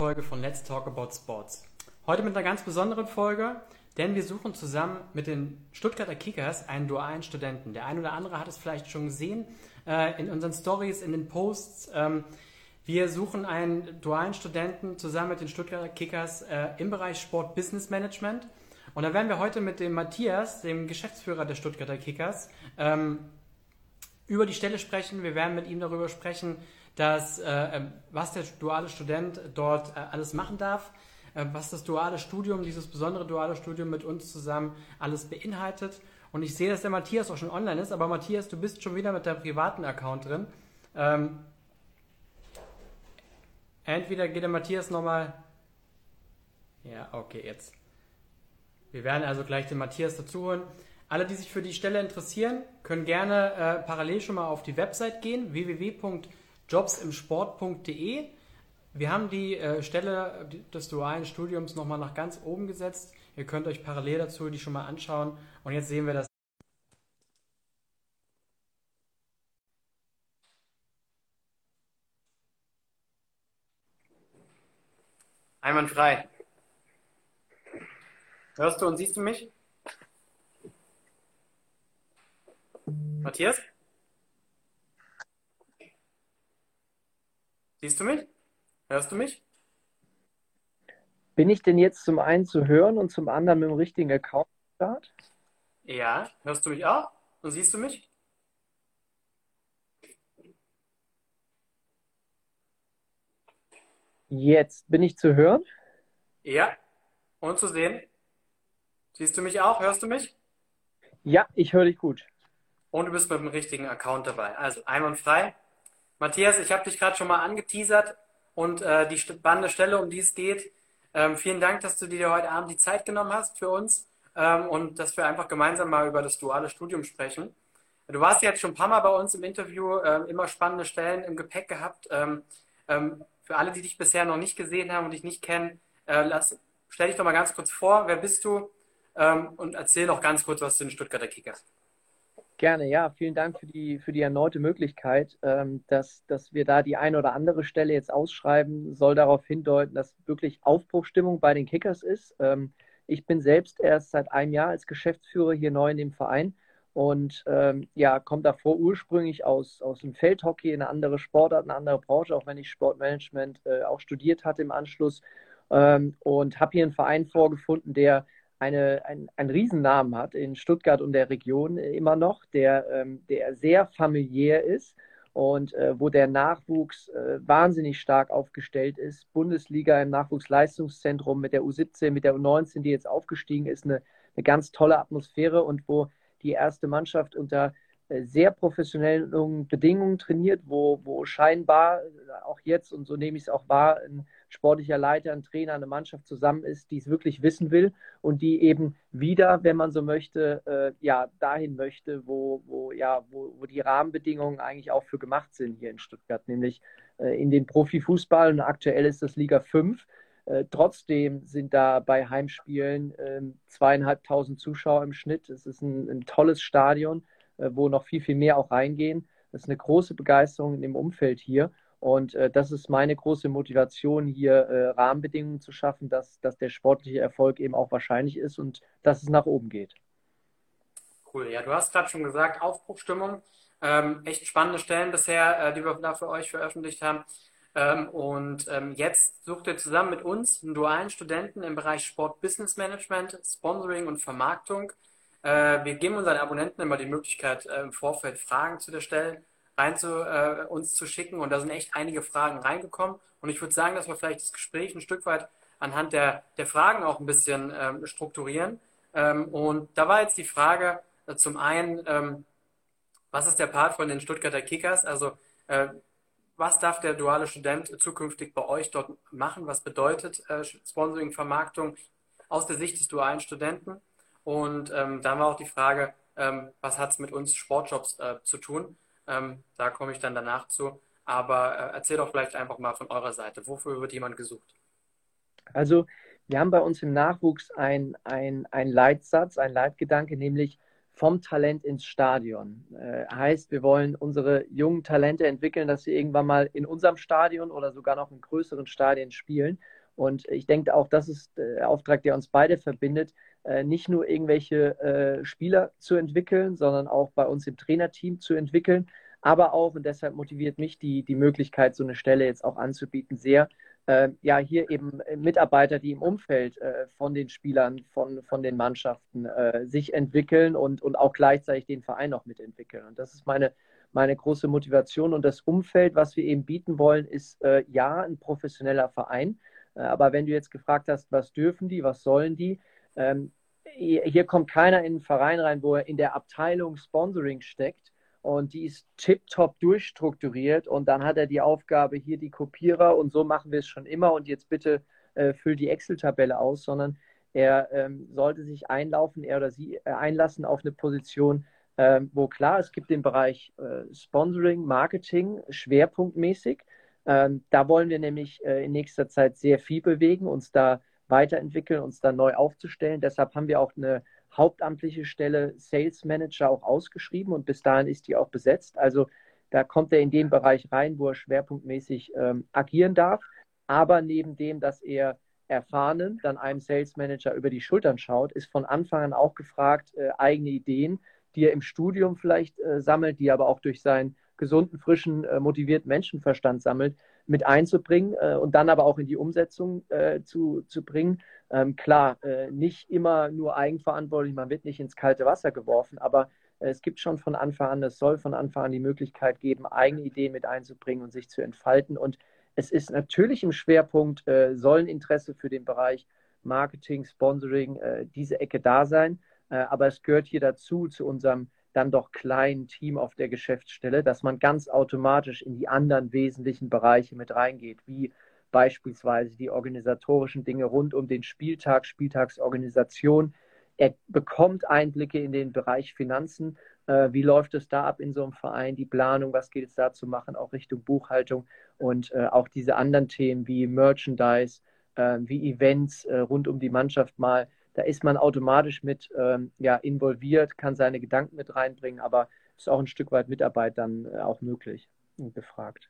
Folge von Let's Talk About Sports. Heute mit einer ganz besonderen Folge, denn wir suchen zusammen mit den Stuttgarter Kickers einen dualen Studenten. Der eine oder andere hat es vielleicht schon gesehen äh, in unseren Stories, in den Posts. Ähm, wir suchen einen dualen Studenten zusammen mit den Stuttgarter Kickers äh, im Bereich Sport Business Management. Und da werden wir heute mit dem Matthias, dem Geschäftsführer der Stuttgarter Kickers, ähm, über die Stelle sprechen. Wir werden mit ihm darüber sprechen, dass, äh, ähm, was der duale Student dort äh, alles machen darf, äh, was das duale Studium, dieses besondere duale Studium mit uns zusammen alles beinhaltet. Und ich sehe, dass der Matthias auch schon online ist, aber Matthias, du bist schon wieder mit deinem privaten Account drin. Ähm, entweder geht der Matthias nochmal. Ja, okay, jetzt. Wir werden also gleich den Matthias dazu holen. Alle, die sich für die Stelle interessieren, können gerne äh, parallel schon mal auf die Website gehen, www jobsimsport.de. Wir haben die äh, Stelle des dualen Studiums nochmal nach ganz oben gesetzt. Ihr könnt euch parallel dazu die schon mal anschauen. Und jetzt sehen wir das. Einwandfrei. Hörst du und siehst du mich? Matthias? Siehst du mich? Hörst du mich? Bin ich denn jetzt zum einen zu hören und zum anderen mit dem richtigen Account start? Ja, hörst du mich auch? Und siehst du mich? Jetzt bin ich zu hören? Ja, und zu sehen. Siehst du mich auch? Hörst du mich? Ja, ich höre dich gut. Und du bist mit dem richtigen Account dabei. Also einwandfrei. Matthias, ich habe dich gerade schon mal angeteasert und äh, die spannende Stelle, um die es geht. Ähm, vielen Dank, dass du dir heute Abend die Zeit genommen hast für uns ähm, und dass wir einfach gemeinsam mal über das duale Studium sprechen. Du warst jetzt schon ein paar Mal bei uns im Interview, äh, immer spannende Stellen im Gepäck gehabt. Ähm, ähm, für alle, die dich bisher noch nicht gesehen haben und dich nicht kennen, äh, lass, stell dich doch mal ganz kurz vor, wer bist du ähm, und erzähl doch ganz kurz was zu den Stuttgarter Kickers. Gerne, ja. Vielen Dank für die, für die erneute Möglichkeit, ähm, dass, dass wir da die eine oder andere Stelle jetzt ausschreiben, soll darauf hindeuten, dass wirklich Aufbruchstimmung bei den Kickers ist. Ähm, ich bin selbst erst seit einem Jahr als Geschäftsführer hier neu in dem Verein und ähm, ja, komme davor ursprünglich aus, aus dem Feldhockey, eine andere Sportart, eine andere Branche, auch wenn ich Sportmanagement äh, auch studiert hatte im Anschluss ähm, und habe hier einen Verein vorgefunden, der eine, ein, einen Riesennamen hat in Stuttgart und der Region äh, immer noch, der, ähm, der sehr familiär ist und äh, wo der Nachwuchs äh, wahnsinnig stark aufgestellt ist. Bundesliga im Nachwuchsleistungszentrum mit der U17, mit der U19, die jetzt aufgestiegen ist, eine, eine ganz tolle Atmosphäre und wo die erste Mannschaft unter äh, sehr professionellen Bedingungen trainiert, wo, wo scheinbar äh, auch jetzt, und so nehme ich es auch wahr, ein sportlicher Leiter, ein Trainer, eine Mannschaft zusammen ist, die es wirklich wissen will und die eben wieder, wenn man so möchte, äh, ja, dahin möchte, wo, wo, ja, wo, wo die Rahmenbedingungen eigentlich auch für gemacht sind hier in Stuttgart, nämlich äh, in den Profifußball und aktuell ist das Liga 5. Äh, trotzdem sind da bei Heimspielen ähm, zweieinhalbtausend Zuschauer im Schnitt. Es ist ein, ein tolles Stadion, äh, wo noch viel, viel mehr auch reingehen. Das ist eine große Begeisterung im Umfeld hier. Und äh, das ist meine große Motivation, hier äh, Rahmenbedingungen zu schaffen, dass, dass der sportliche Erfolg eben auch wahrscheinlich ist und dass es nach oben geht. Cool, ja, du hast gerade schon gesagt, Aufbruchstimmung. Ähm, echt spannende Stellen bisher, äh, die wir da für euch veröffentlicht haben. Ähm, und ähm, jetzt sucht ihr zusammen mit uns einen dualen Studenten im Bereich Sport Business Management, Sponsoring und Vermarktung. Äh, wir geben unseren Abonnenten immer die Möglichkeit, äh, im Vorfeld Fragen zu der Stelle rein zu äh, uns zu schicken. Und da sind echt einige Fragen reingekommen. Und ich würde sagen, dass wir vielleicht das Gespräch ein Stück weit anhand der, der Fragen auch ein bisschen ähm, strukturieren. Ähm, und da war jetzt die Frage äh, zum einen, ähm, was ist der Part von den Stuttgarter Kickers? Also äh, was darf der duale Student zukünftig bei euch dort machen? Was bedeutet äh, Sponsoring, Vermarktung aus der Sicht des dualen Studenten? Und ähm, dann war auch die Frage, ähm, was hat es mit uns Sportjobs äh, zu tun? Ähm, da komme ich dann danach zu. Aber äh, erzähl doch vielleicht einfach mal von eurer Seite. Wofür wird jemand gesucht? Also, wir haben bei uns im Nachwuchs ein, ein, Leitsatz, ein Leitgedanke, nämlich vom Talent ins Stadion. Äh, heißt, wir wollen unsere jungen Talente entwickeln, dass sie irgendwann mal in unserem Stadion oder sogar noch in größeren Stadien spielen. Und ich denke auch, das ist der Auftrag, der uns beide verbindet, äh, nicht nur irgendwelche äh, Spieler zu entwickeln, sondern auch bei uns im Trainerteam zu entwickeln. Aber auch, und deshalb motiviert mich die, die Möglichkeit, so eine Stelle jetzt auch anzubieten, sehr, äh, ja hier eben Mitarbeiter, die im Umfeld äh, von den Spielern, von, von den Mannschaften äh, sich entwickeln und, und auch gleichzeitig den Verein noch mitentwickeln. Und das ist meine, meine große Motivation. Und das Umfeld, was wir eben bieten wollen, ist äh, ja ein professioneller Verein. Äh, aber wenn du jetzt gefragt hast, was dürfen die, was sollen die, ähm, hier kommt keiner in einen Verein rein, wo er in der Abteilung Sponsoring steckt. Und die ist tiptop durchstrukturiert. Und dann hat er die Aufgabe, hier die Kopierer. Und so machen wir es schon immer. Und jetzt bitte äh, füll die Excel-Tabelle aus, sondern er ähm, sollte sich einlaufen, er oder sie äh, einlassen auf eine Position, äh, wo klar, es gibt den Bereich äh, Sponsoring, Marketing, schwerpunktmäßig. Ähm, da wollen wir nämlich äh, in nächster Zeit sehr viel bewegen, uns da weiterentwickeln, uns da neu aufzustellen. Deshalb haben wir auch eine hauptamtliche Stelle Sales Manager auch ausgeschrieben und bis dahin ist die auch besetzt. Also da kommt er in den Bereich rein, wo er schwerpunktmäßig ähm, agieren darf. Aber neben dem, dass er erfahrenen, dann einem Sales Manager über die Schultern schaut, ist von Anfang an auch gefragt, äh, eigene Ideen, die er im Studium vielleicht äh, sammelt, die er aber auch durch seinen gesunden, frischen, äh, motivierten Menschenverstand sammelt, mit einzubringen äh, und dann aber auch in die Umsetzung äh, zu, zu bringen. Ähm, klar, äh, nicht immer nur eigenverantwortlich, man wird nicht ins kalte Wasser geworfen, aber äh, es gibt schon von Anfang an, es soll von Anfang an die Möglichkeit geben, eigene Ideen mit einzubringen und sich zu entfalten. Und es ist natürlich im Schwerpunkt, äh, sollen Interesse für den Bereich Marketing, Sponsoring, äh, diese Ecke da sein. Aber es gehört hier dazu, zu unserem dann doch kleinen Team auf der Geschäftsstelle, dass man ganz automatisch in die anderen wesentlichen Bereiche mit reingeht, wie beispielsweise die organisatorischen Dinge rund um den Spieltag, Spieltagsorganisation. Er bekommt Einblicke in den Bereich Finanzen. Äh, wie läuft es da ab in so einem Verein? Die Planung, was geht es da zu machen, auch Richtung Buchhaltung und äh, auch diese anderen Themen wie Merchandise, äh, wie Events äh, rund um die Mannschaft mal. Da ist man automatisch mit ähm, ja, involviert, kann seine Gedanken mit reinbringen, aber ist auch ein Stück weit Mitarbeit dann äh, auch möglich und gefragt.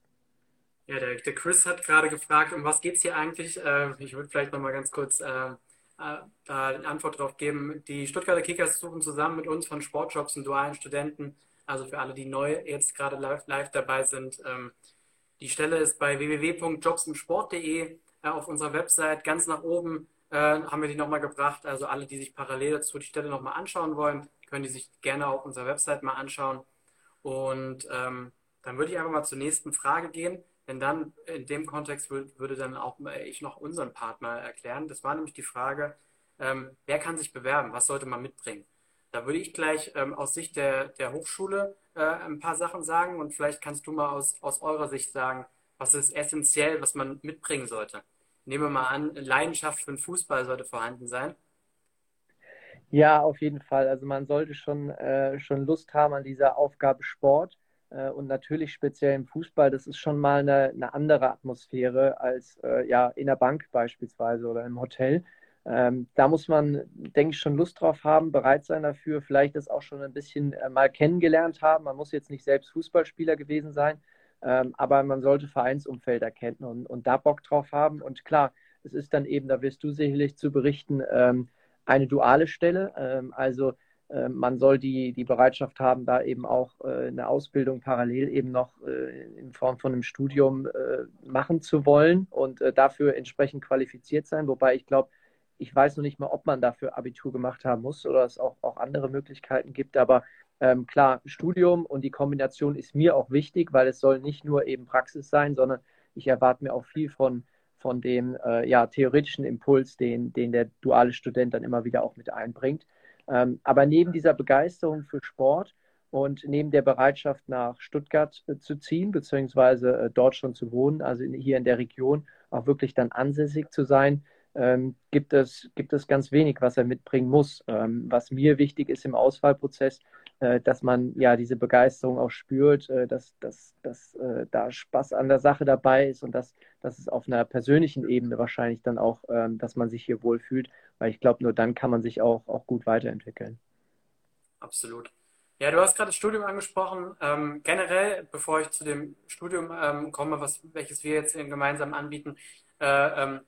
Ja, der, der Chris hat gerade gefragt, um was geht es hier eigentlich? Äh, ich würde vielleicht noch mal ganz kurz äh, äh, da eine Antwort drauf geben. Die Stuttgarter Kickers suchen zusammen mit uns von Sportshops und dualen Studenten, also für alle, die neu jetzt gerade live, live dabei sind. Ähm, die Stelle ist bei www.jobsundsport.de äh, auf unserer Website ganz nach oben äh, haben wir die nochmal gebracht. Also alle, die sich parallel dazu die Stelle nochmal anschauen wollen, können die sich gerne auf unserer Website mal anschauen. Und ähm, dann würde ich einfach mal zur nächsten Frage gehen. Denn dann in dem Kontext würde dann auch ich noch unseren Partner erklären. Das war nämlich die Frage, ähm, wer kann sich bewerben? Was sollte man mitbringen? Da würde ich gleich ähm, aus Sicht der, der Hochschule äh, ein paar Sachen sagen und vielleicht kannst du mal aus, aus eurer Sicht sagen, was ist essentiell, was man mitbringen sollte. Nehmen wir mal an, Leidenschaft für den Fußball sollte vorhanden sein. Ja, auf jeden Fall. Also man sollte schon, äh, schon Lust haben an dieser Aufgabe Sport. Äh, und natürlich speziell im Fußball, das ist schon mal eine, eine andere Atmosphäre als äh, ja, in der Bank beispielsweise oder im Hotel. Ähm, da muss man, denke ich, schon Lust drauf haben, bereit sein dafür, vielleicht das auch schon ein bisschen äh, mal kennengelernt haben. Man muss jetzt nicht selbst Fußballspieler gewesen sein, ähm, aber man sollte Vereinsumfeld erkennen und, und da Bock drauf haben. Und klar, es ist dann eben, da wirst du sicherlich zu berichten, ähm, eine duale Stelle. Ähm, also ähm, man soll die, die Bereitschaft haben, da eben auch äh, eine Ausbildung parallel eben noch äh, in Form von einem Studium äh, machen zu wollen und dafür entsprechend qualifiziert sein. Wobei ich glaube, ich weiß noch nicht mal, ob man dafür Abitur gemacht haben muss oder es auch, auch andere Möglichkeiten gibt. Aber ähm, klar, Studium und die Kombination ist mir auch wichtig, weil es soll nicht nur eben Praxis sein, sondern ich erwarte mir auch viel von, von dem äh, ja, theoretischen Impuls, den, den der duale Student dann immer wieder auch mit einbringt. Ähm, aber neben dieser Begeisterung für Sport und neben der Bereitschaft nach Stuttgart äh, zu ziehen, beziehungsweise äh, dort schon zu wohnen, also in, hier in der Region auch wirklich dann ansässig zu sein, ähm, gibt, es, gibt es ganz wenig, was er mitbringen muss. Ähm, was mir wichtig ist im Auswahlprozess, dass man ja diese Begeisterung auch spürt, äh, dass, dass, dass äh, da Spaß an der Sache dabei ist und dass, dass es auf einer persönlichen Ebene wahrscheinlich dann auch, ähm, dass man sich hier wohlfühlt, weil ich glaube, nur dann kann man sich auch, auch gut weiterentwickeln. Absolut. Ja, du hast gerade das Studium angesprochen. Ähm, generell, bevor ich zu dem Studium ähm, komme, was, welches wir jetzt gemeinsam anbieten, äh, ähm,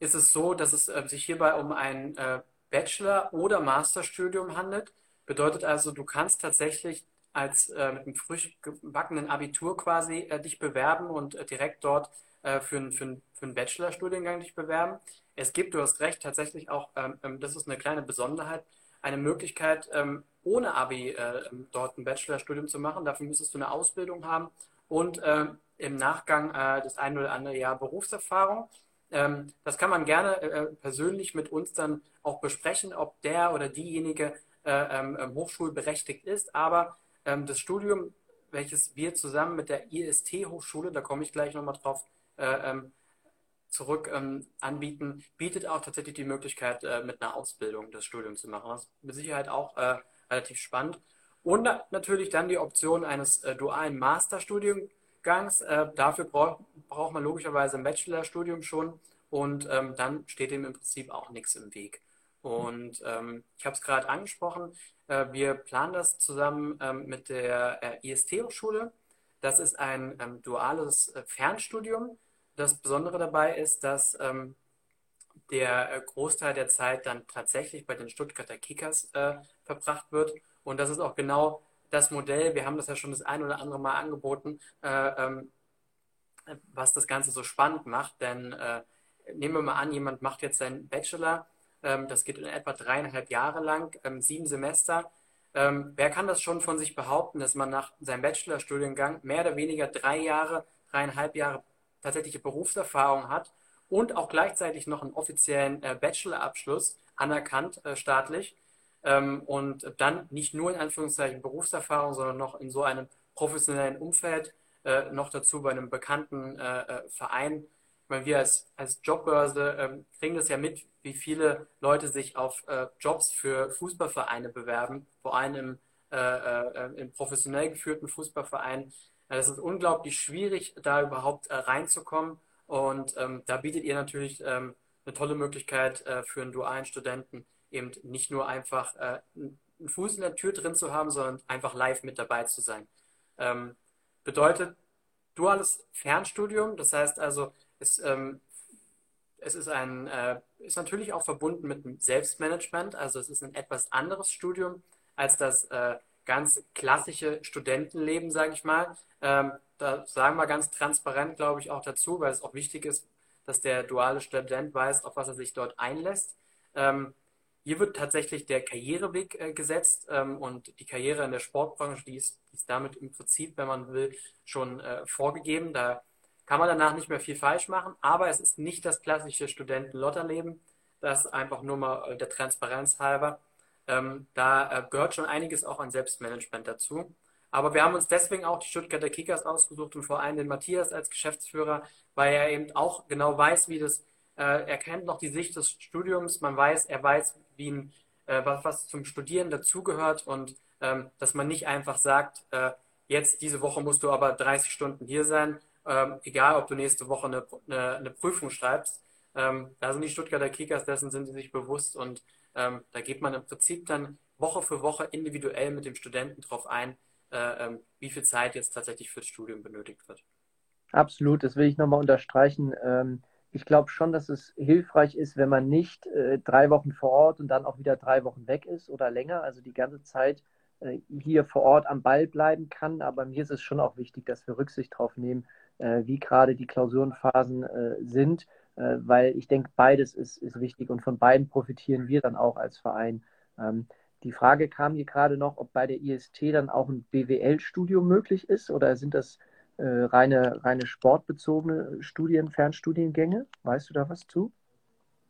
ist es so, dass es äh, sich hierbei um ein äh, Bachelor- oder Masterstudium handelt. Bedeutet also, du kannst tatsächlich als äh, mit einem frisch gebackenen Abitur quasi äh, dich bewerben und äh, direkt dort äh, für, ein, für, für einen Bachelorstudiengang dich bewerben. Es gibt, du hast recht, tatsächlich auch, ähm, ähm, das ist eine kleine Besonderheit, eine Möglichkeit, ähm, ohne Abi äh, ähm, dort ein Bachelorstudium zu machen. Dafür müsstest du eine Ausbildung haben und äh, im Nachgang äh, das ein oder andere Jahr Berufserfahrung. Ähm, das kann man gerne persönlich mit uns dann auch besprechen, ob der oder diejenige ähm, hochschulberechtigt ist. Aber das Studium, welches wir zusammen mit der IST-Hochschule, da komme ich gleich nochmal drauf äh, zurück ähm, anbieten, bietet auch tatsächlich die Möglichkeit, äh, mit einer Ausbildung das Studium zu machen. Das ist mit Sicherheit auch äh, relativ spannend. Und natürlich dann die Option eines äh, dualen Masterstudiengangs. Äh, dafür brauch, braucht man logischerweise ein Bachelorstudium schon und ähm, dann steht dem im Prinzip auch nichts im Weg. Und ähm, ich habe es gerade angesprochen, äh, wir planen das zusammen ähm, mit der äh, IST-Hochschule. Das ist ein ähm, duales Fernstudium das Besondere dabei ist, dass ähm, der äh, Großteil der Zeit dann tatsächlich bei den Stuttgarter Kickers äh, verbracht wird. Und das ist auch genau das Modell, wir haben das ja schon das ein oder andere Mal angeboten, äh, ähm, was das Ganze so spannend macht. Denn äh, nehmen wir mal an, jemand macht jetzt seinen Bachelor, das geht in etwa dreieinhalb Jahre lang, ähm, sieben Semester. Ähm, wer kann das schon von sich behaupten, dass man nach seinem Bachelorstudiengang mehr oder weniger drei Jahre, dreieinhalb Jahre tatsächliche Berufserfahrung hat und auch gleichzeitig noch einen offiziellen äh, Bachelorabschluss anerkannt äh, staatlich ähm, und dann nicht nur in Anführungszeichen Berufserfahrung, sondern noch in so einem professionellen Umfeld, äh, noch dazu bei einem bekannten Verein. Ich meine, wir als, als Jobbörse ähm, kriegen das ja mit, wie viele Leute sich auf äh, Jobs für Fußballvereine bewerben, vor allem im, im professionell geführten Fußballverein es ist unglaublich schwierig, da überhaupt äh, reinzukommen. Und ähm, da bietet ihr natürlich ähm, eine tolle Möglichkeit äh, für einen dualen Studenten, eben nicht nur einfach äh, einen Fuß in der Tür drin zu haben, sondern einfach live mit dabei zu sein. Ähm, bedeutet duales Fernstudium, das heißt also, es, ähm, es ist, ein, äh, ist natürlich auch verbunden mit Selbstmanagement, also es ist ein etwas anderes Studium als das äh, ganz klassische Studentenleben, sage ich mal. Ähm, da sagen wir ganz transparent, glaube ich, auch dazu, weil es auch wichtig ist, dass der duale Student weiß, auf was er sich dort einlässt. Ähm, hier wird tatsächlich der Karriereweg äh, gesetzt ähm, und die Karriere in der Sportbranche, die ist, ist damit im Prinzip, wenn man will, schon äh, vorgegeben. Da kann man danach nicht mehr viel falsch machen, aber es ist nicht das klassische Studentenlotterleben. Das einfach nur mal äh, der Transparenz halber. Ähm, da äh, gehört schon einiges auch an Selbstmanagement dazu. Aber wir haben uns deswegen auch die Stuttgarter Kickers ausgesucht und vor allem den Matthias als Geschäftsführer, weil er eben auch genau weiß, wie das, äh, er kennt noch die Sicht des Studiums, man weiß, er weiß, wie ein, äh, was, was zum Studieren dazugehört und ähm, dass man nicht einfach sagt, äh, jetzt diese Woche musst du aber 30 Stunden hier sein, ähm, egal ob du nächste Woche eine, eine, eine Prüfung schreibst. Ähm, da sind die Stuttgarter Kickers, dessen sind sie sich bewusst und ähm, da geht man im Prinzip dann Woche für Woche individuell mit dem Studenten drauf ein, äh, ähm, wie viel Zeit jetzt tatsächlich fürs Studium benötigt wird. Absolut, das will ich nochmal unterstreichen. Ähm, ich glaube schon, dass es hilfreich ist, wenn man nicht äh, drei Wochen vor Ort und dann auch wieder drei Wochen weg ist oder länger, also die ganze Zeit äh, hier vor Ort am Ball bleiben kann. Aber mir ist es schon auch wichtig, dass wir Rücksicht darauf nehmen, wie gerade die Klausurenphasen sind äh, weil ich denke, beides ist, ist wichtig und von beiden profitieren wir dann auch als Verein. Ähm, die Frage kam hier gerade noch, ob bei der IST dann auch ein BWL-Studium möglich ist oder sind das äh, reine, reine sportbezogene Studien, Fernstudiengänge? Weißt du da was zu?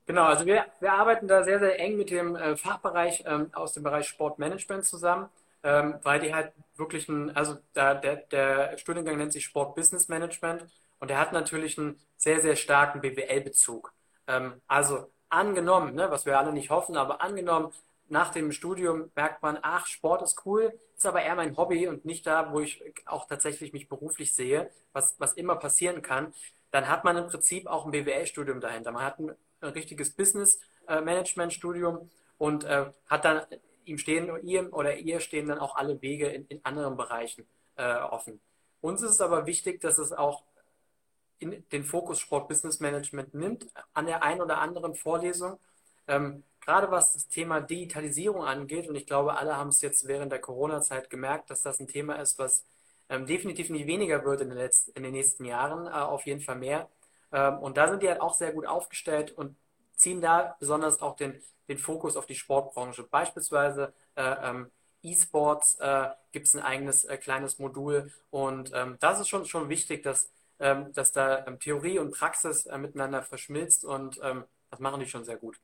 Genau, also wir, wir arbeiten da sehr, sehr eng mit dem äh, Fachbereich ähm, aus dem Bereich Sportmanagement zusammen, ähm, weil die halt wirklich ein, also da, der, der Studiengang nennt sich Sport Business Management und er hat natürlich einen sehr, sehr starken BWL-Bezug. Ähm, also angenommen, ne, was wir alle nicht hoffen, aber angenommen, nach dem Studium merkt man, ach, Sport ist cool, ist aber eher mein Hobby und nicht da, wo ich auch tatsächlich mich beruflich sehe, was, was immer passieren kann, dann hat man im Prinzip auch ein BWL-Studium dahinter. Man hat ein, ein richtiges Business-Management-Studium und äh, hat dann ihm stehen, ihm oder ihr stehen dann auch alle Wege in, in anderen Bereichen äh, offen. Uns ist es aber wichtig, dass es auch den Fokus Sport Business Management nimmt an der einen oder anderen Vorlesung. Ähm, gerade was das Thema Digitalisierung angeht, und ich glaube, alle haben es jetzt während der Corona-Zeit gemerkt, dass das ein Thema ist, was ähm, definitiv nicht weniger wird in den, letzten, in den nächsten Jahren, äh, auf jeden Fall mehr. Ähm, und da sind die halt auch sehr gut aufgestellt und ziehen da besonders auch den, den Fokus auf die Sportbranche. Beispielsweise äh, ähm, E-Sports äh, gibt es ein eigenes äh, kleines Modul und ähm, das ist schon, schon wichtig, dass, ähm, dass da ähm, Theorie und Praxis äh, miteinander verschmilzt und ähm, das machen die schon sehr gut.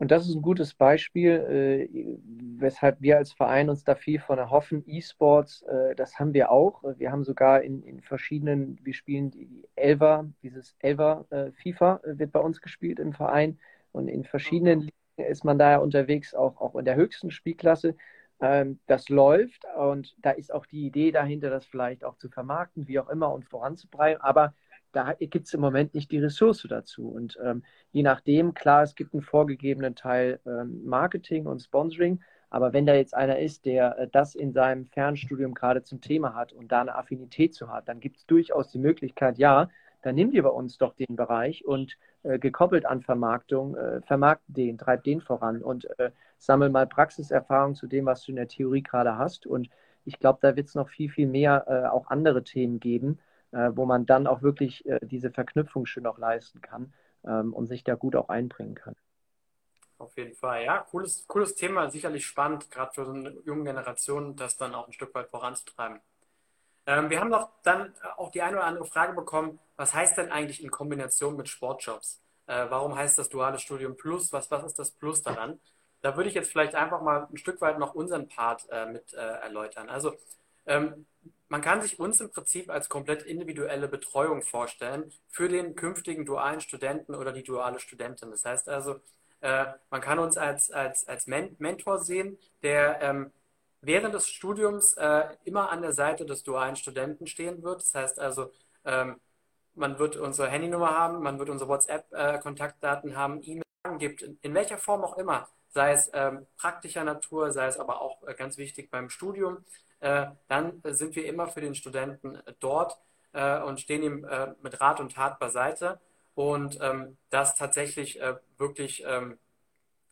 Und das ist ein gutes Beispiel, äh, weshalb wir als Verein uns da viel von erhoffen. E-Sports, äh, das haben wir auch. Wir haben sogar in, in verschiedenen, wir spielen die Elva, dieses Elva äh, FIFA äh, wird bei uns gespielt im Verein. Und in verschiedenen Ligen ist man da unterwegs, auch, auch in der höchsten Spielklasse. Ähm, das läuft und da ist auch die Idee dahinter, das vielleicht auch zu vermarkten, wie auch immer und voranzubringen. Aber da gibt es im Moment nicht die Ressource dazu. Und ähm, je nachdem, klar, es gibt einen vorgegebenen Teil ähm, Marketing und Sponsoring, aber wenn da jetzt einer ist, der äh, das in seinem Fernstudium gerade zum Thema hat und da eine Affinität zu hat, dann gibt es durchaus die Möglichkeit, ja, dann nimm dir bei uns doch den Bereich und äh, gekoppelt an Vermarktung, äh, vermarkt den, treib den voran und äh, sammel mal Praxiserfahrung zu dem, was du in der Theorie gerade hast. Und ich glaube, da wird es noch viel, viel mehr äh, auch andere Themen geben, äh, wo man dann auch wirklich äh, diese Verknüpfung schön auch leisten kann ähm, und sich da gut auch einbringen kann. Auf jeden Fall, ja, cooles, cooles Thema, sicherlich spannend, gerade für so eine junge Generation, das dann auch ein Stück weit voranzutreiben. Ähm, wir haben noch dann auch die eine oder andere Frage bekommen, was heißt denn eigentlich in Kombination mit Sportjobs? Äh, warum heißt das duale Studium Plus? Was, was ist das Plus daran? Da würde ich jetzt vielleicht einfach mal ein Stück weit noch unseren Part äh, mit äh, erläutern. Also ähm, man kann sich uns im Prinzip als komplett individuelle Betreuung vorstellen für den künftigen dualen Studenten oder die duale Studentin. Das heißt also, äh, man kann uns als, als, als Men Mentor sehen, der ähm, während des Studiums äh, immer an der Seite des dualen Studenten stehen wird. Das heißt also, ähm, man wird unsere Handynummer haben, man wird unsere WhatsApp-Kontaktdaten äh, haben, E-Mail gibt, in, in, welcher Form auch immer, sei es ähm, praktischer Natur, sei es aber auch äh, ganz wichtig beim Studium. Äh, dann sind wir immer für den Studenten äh, dort äh, und stehen ihm mit Rat und Tat beiseite. Und ähm, das tatsächlich wirklich, ähm,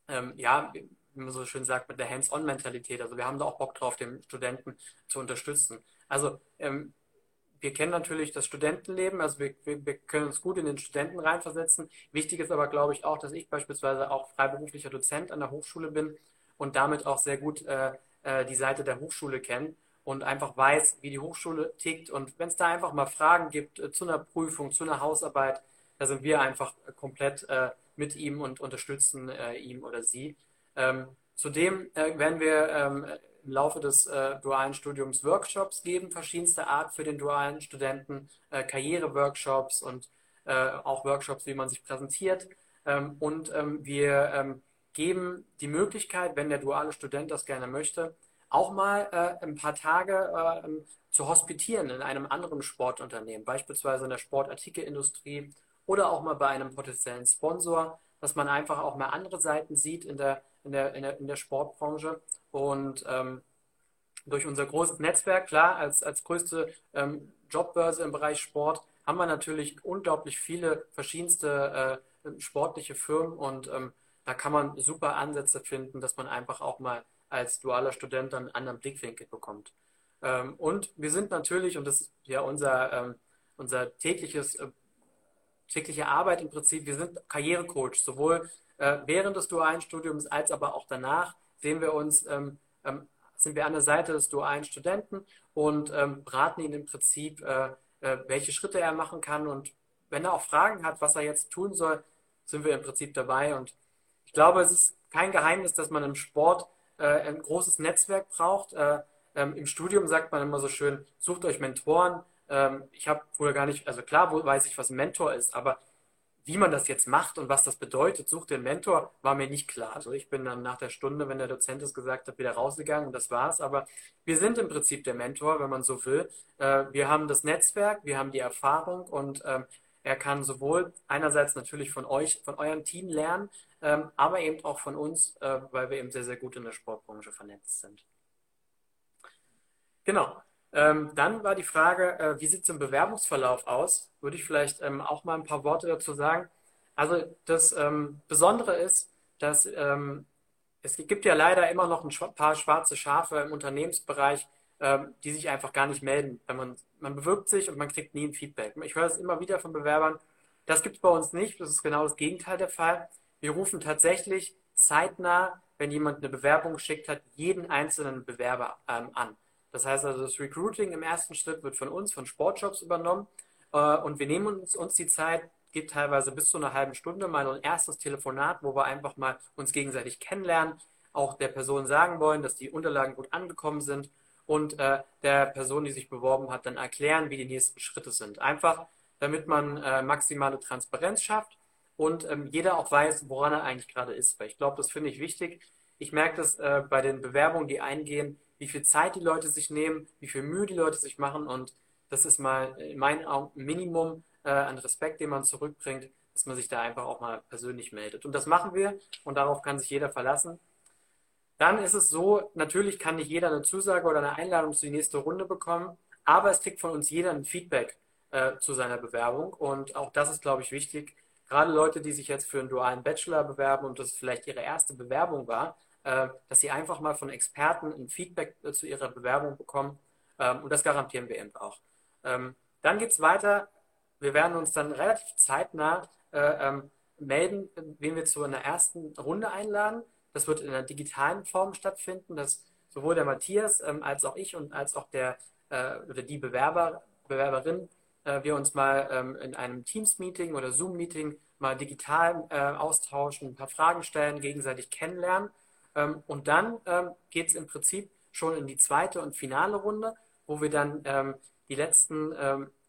ähm, ja, wie man so schön sagt, mit der Hands-on-Mentalität. Also wir haben da auch Bock drauf, den Studenten zu unterstützen. Also wir kennen natürlich das Studentenleben, also wir, wir, wir, können uns gut in den Studenten reinversetzen. Wichtig ist aber, glaube ich, auch, dass ich beispielsweise auch freiberuflicher Dozent an der Hochschule bin und damit auch sehr gut äh, äh, die Seite der Hochschule kennen und einfach weiß, wie die Hochschule tickt. Und wenn es da einfach mal Fragen gibt äh, zu einer Prüfung, zu einer Hausarbeit, da sind wir einfach komplett äh, mit ihm und unterstützen äh, ihm oder sie. Ähm, zudem äh, werden wir ähm, im Laufe des äh, dualen Studiums Workshops geben, verschiedenste Art für den dualen Studenten, Karriere-Workshops und auch Workshops, wie man sich präsentiert. Ähm, und ähm, wir ähm, geben die Möglichkeit, wenn der duale Student das gerne möchte, auch mal äh, ein paar Tage äh, zu hospitieren in einem anderen Sportunternehmen, beispielsweise in der Sportartikelindustrie oder auch mal bei einem potenziellen Sponsor, dass man einfach auch mal andere Seiten sieht in der, in der, in der, in der Sportbranche. Und ähm, durch unser großes Netzwerk, klar, als, als größte ähm, Jobbörse im Bereich Sport, haben wir natürlich unglaublich viele verschiedenste äh, sportliche Firmen und ähm, da kann man super Ansätze finden, dass man einfach auch mal als dualer Student einen anderen Blickwinkel bekommt. Ähm, und wir sind natürlich, und das ist ja unser, ähm, unser tägliches, äh, tägliche Arbeit im Prinzip, wir sind Karrierecoach, sowohl äh, während des dualen Studiums als aber auch danach sehen wir uns, ähm, sind wir an der Seite des dualen Studenten und beraten ihn im Prinzip, äh, welche Schritte er machen kann. Und wenn er auch Fragen hat, was er jetzt tun soll, sind wir im Prinzip dabei und glaube, es ist kein Geheimnis, dass man im Sport äh, ein großes Netzwerk braucht. Äh, ähm, Im Studium sagt man immer so schön, sucht euch Mentoren. Ähm, ich habe früher gar nicht, also klar weiß ich, was ein Mentor ist, aber wie man das jetzt macht und was das bedeutet, sucht den Mentor, war mir nicht klar. Also ich bin dann nach der Stunde, wenn der Dozent es gesagt hat, wieder rausgegangen und das war's. Aber wir sind im Prinzip der Mentor, wenn man so will. Äh, wir haben das Netzwerk, wir haben die Erfahrung und ähm, Er kann sowohl einerseits natürlich von euch, von eurem Team lernen, ähm, aber eben auch von uns, äh, weil wir eben sehr, sehr gut in der Sportbranche vernetzt sind. Genau. Ähm, dann war die Frage, äh, wie sieht es im Bewerbungsverlauf aus? Würde ich vielleicht ähm, auch mal ein paar Worte dazu sagen. Also das ähm, Besondere ist, dass ähm, es gibt ja leider immer noch ein paar schwarze Schafe im Unternehmensbereich, ähm, die sich einfach gar nicht melden. Wenn man, man bewirbt sich und man kriegt nie ein Feedback. Ich höre es immer wieder von Bewerbern. Das gibt es bei uns nicht. Das ist genau das Gegenteil der Fall. Wir rufen tatsächlich zeitnah, wenn jemand eine Bewerbung geschickt hat, jeden einzelnen Bewerber ähm, an. Das heißt also, das Recruiting im ersten Schritt wird von uns, von Sportjobs übernommen. Äh, und wir nehmen uns, uns die Zeit, geht teilweise bis zu einer halben Stunde, mal ein erstes Telefonat, wo wir einfach mal uns gegenseitig kennenlernen, auch der Person sagen wollen, dass die Unterlagen gut angekommen sind und äh, der Person, die sich beworben hat, dann erklären, wie die nächsten Schritte sind. Einfach, damit man äh, maximale Transparenz schafft und ähm, jeder auch weiß, woran er eigentlich gerade ist. Weil ich glaube, das finde ich wichtig. Ich merke das äh, bei den Bewerbungen, die eingehen, wie viel Zeit die Leute sich nehmen, wie viel Mühe die Leute sich machen. Und das ist mal in meinen Augen ein Minimum äh, an Respekt, den man zurückbringt, dass man sich da einfach auch mal persönlich meldet. Und das machen wir und darauf kann sich jeder verlassen. Dann ist es so, natürlich kann nicht jeder eine Zusage oder eine Einladung zu die nächste Runde bekommen, aber es kriegt von uns jeder ein Feedback äh, zu seiner Bewerbung. Und auch das ist, glaube ich, wichtig. Gerade Leute, die sich jetzt für einen dualen Bachelor bewerben und das vielleicht ihre erste Bewerbung war, äh, dass sie einfach mal von Experten ein Feedback äh, zu ihrer Bewerbung bekommen. Ähm, und das garantieren wir eben auch. Ähm, dann geht es weiter. Wir werden uns dann relativ zeitnah äh, ähm, melden, wen wir zu einer ersten Runde einladen. Das wird in einer digitalen Form stattfinden, dass sowohl der Matthias als auch ich und als auch der oder die Bewerber, Bewerberin wir uns mal in einem Teams-Meeting oder Zoom-Meeting mal digital austauschen, ein paar Fragen stellen, gegenseitig kennenlernen ähm, und dann ähm, geht es im Prinzip schon in die zweite und finale Runde, wo wir dann ähm, die letzten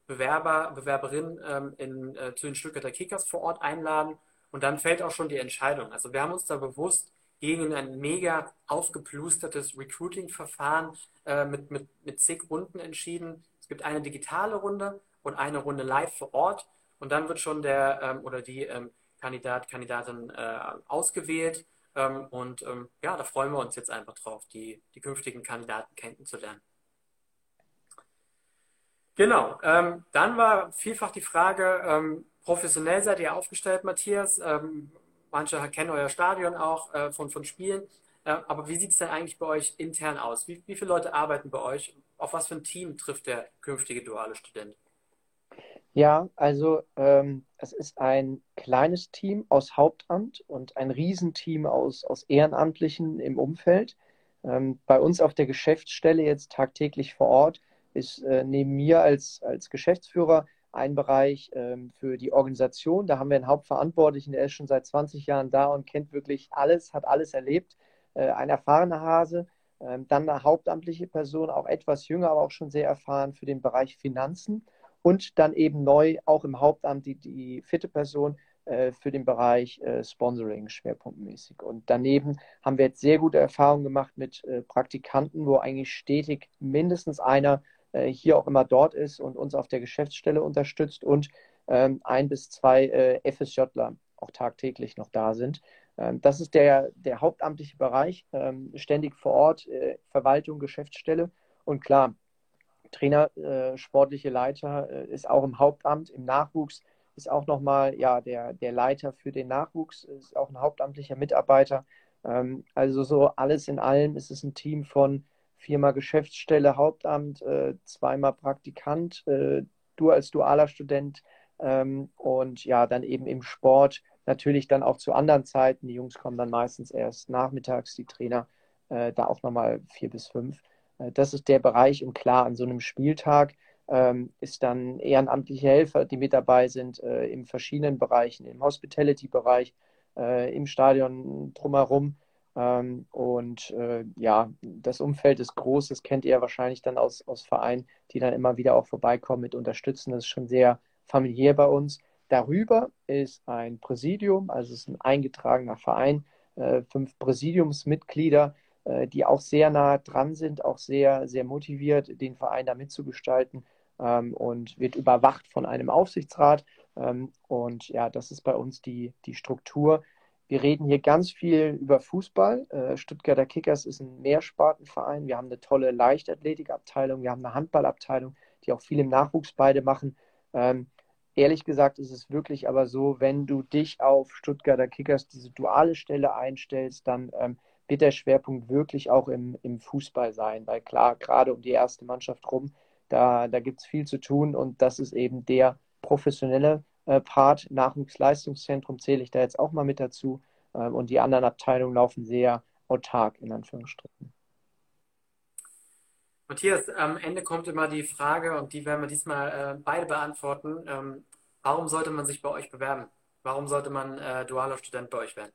Bewerber, Bewerberinnen in, äh, zu den Stuttgarter Kickers vor Ort einladen. Und dann fällt auch schon die Entscheidung. Also wir haben uns da bewusst gegen ein mega aufgeplustertes Recruiting-Verfahren äh, mit, mit, mit zig Runden entschieden. Es gibt eine digitale Runde und eine Runde live vor Ort. Und dann wird schon der ähm, oder die ähm, Kandidat, Kandidatin äh, ausgewählt. Ähm, und ähm, ja, da freuen wir uns jetzt einfach drauf, die, die künftigen Kandidaten kennenzulernen. Genau, ähm, dann war vielfach die Frage, ähm, professionell seid ihr aufgestellt, Matthias? Manche kennen euer Stadion auch äh, von, von Spielen. Äh, aber wie sieht es denn eigentlich bei euch intern aus? Wie, wie viele Leute arbeiten bei euch? Auf was für ein Team trifft der künftige duale Student? Ja, also ähm, es ist ein kleines Team aus Hauptamt und ein Riesenteam aus, aus Ehrenamtlichen im Umfeld. Ähm, bei uns auf der Geschäftsstelle jetzt tagtäglich vor Ort ist äh, neben mir als, als Geschäftsführer ein Bereich ähm, für die Organisation. Da haben wir einen Hauptverantwortlichen, der ist schon seit 20 Jahren da und kennt wirklich alles, hat alles erlebt. Äh, ein erfahrener Hase. Ähm, dann eine hauptamtliche Person, auch etwas jünger, aber auch schon sehr erfahren für den Bereich Finanzen und dann eben neu auch im Hauptamt die, die vierte Person äh, für den Bereich äh, Sponsoring schwerpunktmäßig. Und daneben haben wir jetzt sehr gute Erfahrungen gemacht mit äh, Praktikanten, wo eigentlich stetig mindestens einer hier auch immer dort ist und uns auf der Geschäftsstelle unterstützt und ähm, ein bis zwei äh, FSJler auch tagtäglich noch da sind. Ähm, das ist der, der hauptamtliche Bereich, ähm, ständig vor Ort, äh, Verwaltung, Geschäftsstelle. Und klar, Trainer, äh, sportliche Leiter äh, ist auch im Hauptamt, im Nachwuchs ist auch nochmal ja, der, der Leiter für den Nachwuchs, ist auch ein hauptamtlicher Mitarbeiter. Also so alles in allem ist es ein Team von viermal Geschäftsstelle, Hauptamt, äh, zweimal Praktikant, äh, du als dualer Student ähm, und ja, dann eben im Sport natürlich dann auch zu anderen Zeiten. Die Jungs kommen dann meistens erst nachmittags, die Trainer äh, da auch nochmal vier bis fünf. Äh, das ist der Bereich und klar, an so einem Spieltag ähm, ist dann ehrenamtliche Helfer, die mit dabei sind äh, in verschiedenen Bereichen, im Hospitality-Bereich, äh, im Stadion drumherum. Ähm, und äh, ja, das Umfeld ist groß, das kennt ihr wahrscheinlich dann aus, aus Vereinen, die dann immer wieder auch vorbeikommen mit unterstützen. Das ist schon sehr familiär bei uns. Darüber ist ein Präsidium, also es ist ein eingetragener Verein, äh, fünf Präsidiumsmitglieder, äh, die auch sehr nah dran sind, auch sehr, sehr motiviert, den Verein da mitzugestalten ähm, und wird überwacht von einem Aufsichtsrat, Ähm, und ja, das ist bei uns die, die Struktur. Wir reden hier ganz viel über Fußball. Äh, Stuttgarter Kickers ist ein Mehrspartenverein. Wir haben eine tolle Leichtathletikabteilung, wir haben eine Handballabteilung, die auch viel im Nachwuchs beide machen. Ähm, ehrlich gesagt ist es wirklich aber so, wenn du dich auf Stuttgarter Kickers diese duale Stelle einstellst, dann ähm, wird der Schwerpunkt wirklich auch im, im Fußball sein. Weil klar, gerade um die erste Mannschaft rum, da, da gibt es viel zu tun und das ist eben der professionelle Part. Nachwuchsleistungszentrum zähle ich da jetzt auch mal mit dazu. Ähm, und die anderen Abteilungen laufen sehr autark, in Anführungsstrichen. Matthias, am Ende kommt immer die Frage, und die werden wir diesmal äh, beide beantworten. Ähm, warum sollte man sich bei euch bewerben? Warum sollte man äh, dualer Student bei euch werden?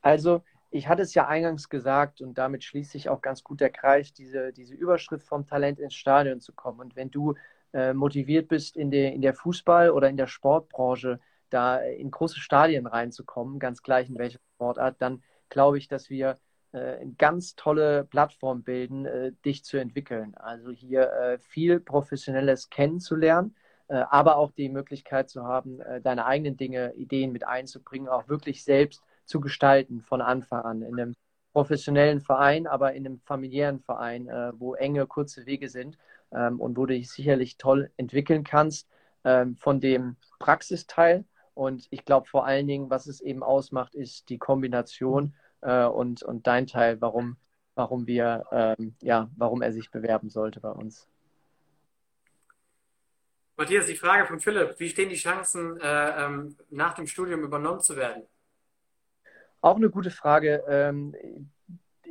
Also, ich hatte es ja eingangs gesagt und damit schließt sich auch ganz gut der Kreis, diese, diese Überschrift vom Talent ins Stadion zu kommen. Und wenn du äh, motiviert bist, in der, in der Fußball- oder in der Sportbranche da in große Stadien reinzukommen, ganz gleich in welcher Sportart, dann glaube ich, dass wir äh, eine ganz tolle Plattform bilden, äh, dich zu entwickeln. Also hier äh, viel Professionelles kennenzulernen, äh, aber auch die Möglichkeit zu haben, äh, deine eigenen Dinge, Ideen mit einzubringen, auch wirklich selbst zu gestalten von Anfang an in einem professionellen Verein, aber in einem familiären Verein, äh, wo enge, kurze Wege sind ähm, und wo du dich sicherlich toll entwickeln kannst ähm, von dem Praxisteil. Und ich glaube vor allen Dingen, was es eben ausmacht, ist die Kombination äh, und, und dein Teil, warum, warum wir, ähm, ja, warum er sich bewerben sollte bei uns. Matthias, die Frage von Philipp, wie stehen die Chancen, äh, ähm, nach dem Studium übernommen zu werden? Auch eine gute Frage.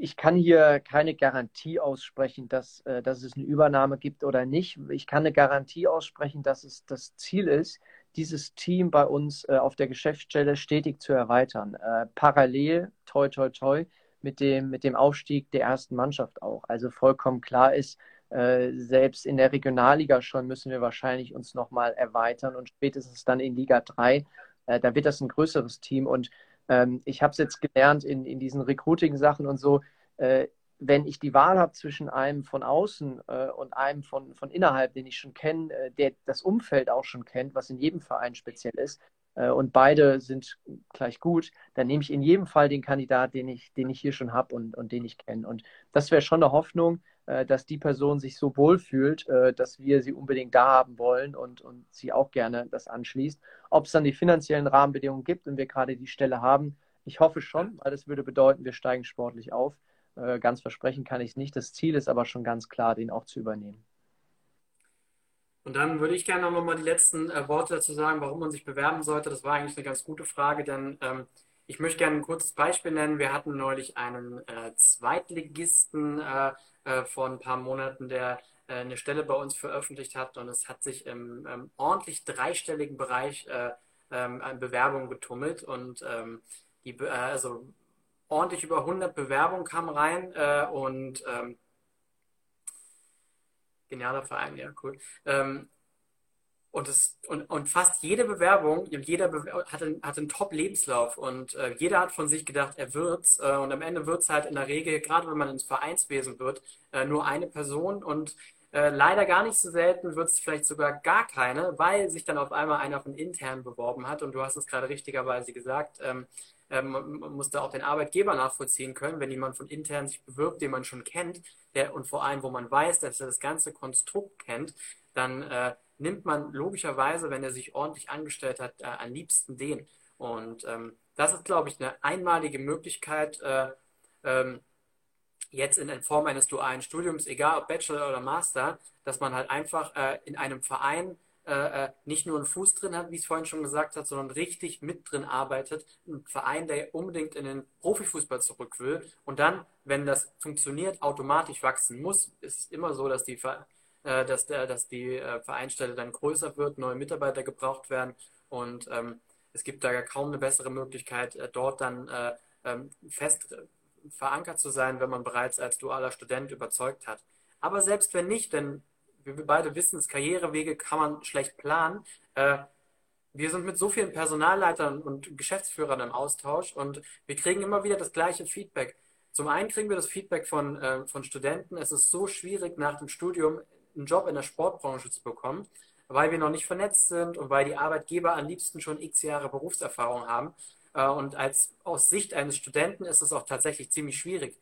Ich kann hier keine Garantie aussprechen, dass, äh, dass es eine Übernahme gibt oder nicht. Ich kann eine Garantie aussprechen, dass es das Ziel ist, dieses Team bei uns äh, auf der Geschäftsstelle stetig zu erweitern. Äh, parallel, toi, toi, toi, mit dem, mit dem Aufstieg der ersten Mannschaft auch. Also vollkommen klar ist, selbst in der Regionalliga schon müssen wir wahrscheinlich uns nochmal erweitern und spätestens dann in Liga 3, da wird das ein größeres Team und ähm, ich habe es jetzt gelernt in, in diesen Recruiting-Sachen und so, äh, wenn ich die Wahl habe zwischen einem von außen äh, und einem von, von innerhalb, den ich schon kenne, äh, der das Umfeld auch schon kennt, was in jedem Verein speziell ist, äh, und beide sind gleich gut, dann nehme ich in jedem Fall den Kandidat, den ich, den ich hier schon habe und, und den ich kenne. Und das wäre schon eine Hoffnung, dass die Person sich so wohl fühlt, äh, dass wir sie unbedingt da haben wollen und, und sie auch gerne das anschließt. Ob es dann die finanziellen Rahmenbedingungen gibt und wir gerade die Stelle haben, ich hoffe schon, weil das würde bedeuten, wir steigen sportlich auf. Äh, ganz versprechen kann ich es nicht. Das Ziel ist aber schon ganz klar, den auch zu übernehmen. Und dann würde ich gerne noch mal die letzten äh, Worte dazu sagen, warum man sich bewerben sollte. Das war eigentlich eine ganz gute Frage, denn ähm, ich möchte gerne ein kurzes Beispiel nennen. Wir hatten neulich einen äh, Zweitligisten äh, äh, vor ein paar Monaten, der äh, eine Stelle bei uns veröffentlicht hat und es hat sich im ähm, ordentlich dreistelligen Bereich äh, ähm, an Bewerbungen getummelt und ähm, die, äh, also ordentlich über 100 Bewerbungen kamen rein und ähm, genialer Verein, ja, cool. Ähm, und, es, und, und fast jede Bewerbung, jeder Bewer hat einen, hat einen Top-Lebenslauf und äh, jeder hat von sich gedacht, er wird's. Äh, und am Ende wird es halt in der Regel, gerade wenn man ins Vereinswesen wird, äh, nur eine Person und äh, leider gar nicht so selten wird es vielleicht sogar gar keine, weil sich dann auf einmal einer von intern beworben hat. Und du hast es gerade richtigerweise gesagt, ähm, ähm, man muss da auch den Arbeitgeber nachvollziehen können, wenn jemand von intern sich bewirbt, den man schon kennt, der, und vor allem, wo man weiß, dass er das ganze Konstrukt kennt, dann äh, nimmt man logischerweise, wenn er sich ordentlich angestellt hat, äh, am liebsten den. Und ähm, das ist, glaube ich, eine einmalige Möglichkeit, äh, ähm, jetzt in Form eines dualen Studiums, egal ob Bachelor oder Master, dass man halt einfach äh, in einem Verein äh, äh, nicht nur einen Fuß drin hat, wie es vorhin schon gesagt hat, sondern richtig mit drin arbeitet. Ein Verein, der unbedingt in den Profifußball zurück will und dann, wenn das funktioniert, automatisch wachsen muss. Es ist immer so, dass die Ver äh, dass, der, dass die äh, Vereinsstelle dann größer wird, neue Mitarbeiter gebraucht werden und ähm, es gibt da kaum eine bessere Möglichkeit, äh, dort dann äh, ähm, fest verankert zu sein, wenn man bereits als dualer Student überzeugt hat. Aber selbst wenn nicht, denn wie wir beide wissen, das Karrierewege kann man schlecht planen. Äh, wir sind mit so vielen Personalleitern und Geschäftsführern im Austausch und wir kriegen immer wieder das gleiche Feedback. Zum einen kriegen wir das Feedback von, äh, von Studenten, es ist so schwierig nach dem Studium einen Job in der Sportbranche zu bekommen, weil wir noch nicht vernetzt sind und weil die Arbeitgeber am liebsten schon x Jahre Berufserfahrung haben. Äh, und als, aus Sicht eines Studenten ist es auch tatsächlich ziemlich schwierig.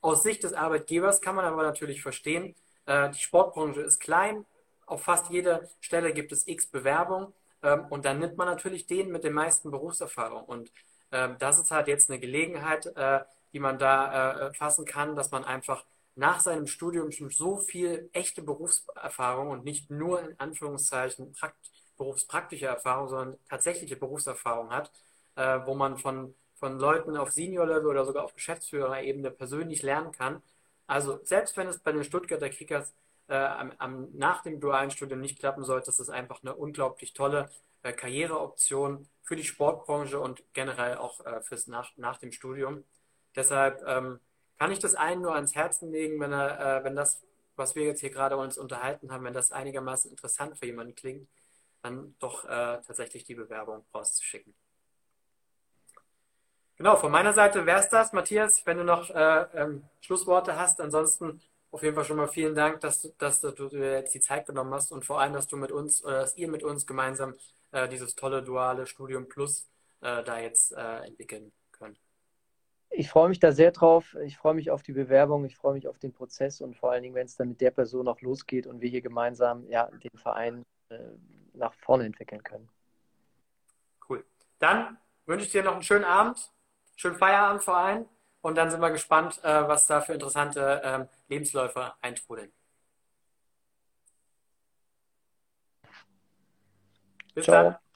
Aus Sicht des Arbeitgebers kann man aber natürlich verstehen, äh, die Sportbranche ist klein, auf fast jeder Stelle gibt es x Bewerbungen ähm, und dann nimmt man natürlich den mit den meisten Berufserfahrung. Und ähm, das ist halt jetzt eine Gelegenheit, äh, die man da fassen kann, dass man einfach nach seinem Studium schon so viel echte Berufserfahrung und nicht nur in Anführungszeichen berufspraktische Erfahrung, sondern tatsächliche Berufserfahrung hat, äh, wo man von, von Leuten auf Senior-Level oder sogar auf Geschäftsführerebene persönlich lernen kann. Also selbst wenn es bei den Stuttgarter Kickers äh, am, am, nach dem dualen Studium nicht klappen sollte, ist es einfach eine unglaublich tolle äh, Karriereoption für die Sportbranche und generell auch äh, fürs nach, nach dem Studium. Deshalb ähm, kann ich das einen nur ans Herzen legen, wenn er, äh, wenn das, was wir jetzt hier gerade uns unterhalten haben, wenn das einigermaßen interessant für jemanden klingt, dann doch äh, tatsächlich die Bewerbung rauszuschicken. Genau, von meiner Seite wäre es das. Matthias, wenn du noch äh, ähm, Schlussworte hast, ansonsten auf jeden Fall schon mal vielen Dank, dass, du, dass du dir jetzt die Zeit genommen hast und vor allem, dass du mit uns oder dass ihr mit uns gemeinsam äh, dieses tolle duale Studium Plus äh, da jetzt äh, entwickeln. Ich freue mich da sehr drauf. Ich freue mich auf die Bewerbung, ich freue mich auf den Prozess und vor allen Dingen, wenn es dann mit der Person auch losgeht und wir hier gemeinsam ja, den Verein äh, nach vorne entwickeln können. Cool. Dann wünsche ich dir noch einen schönen Abend schönen Feierabend vor allem. Und dann sind wir gespannt, äh, was da für interessante ähm, Lebensläufe eintrudeln. Bis Ciao. dann.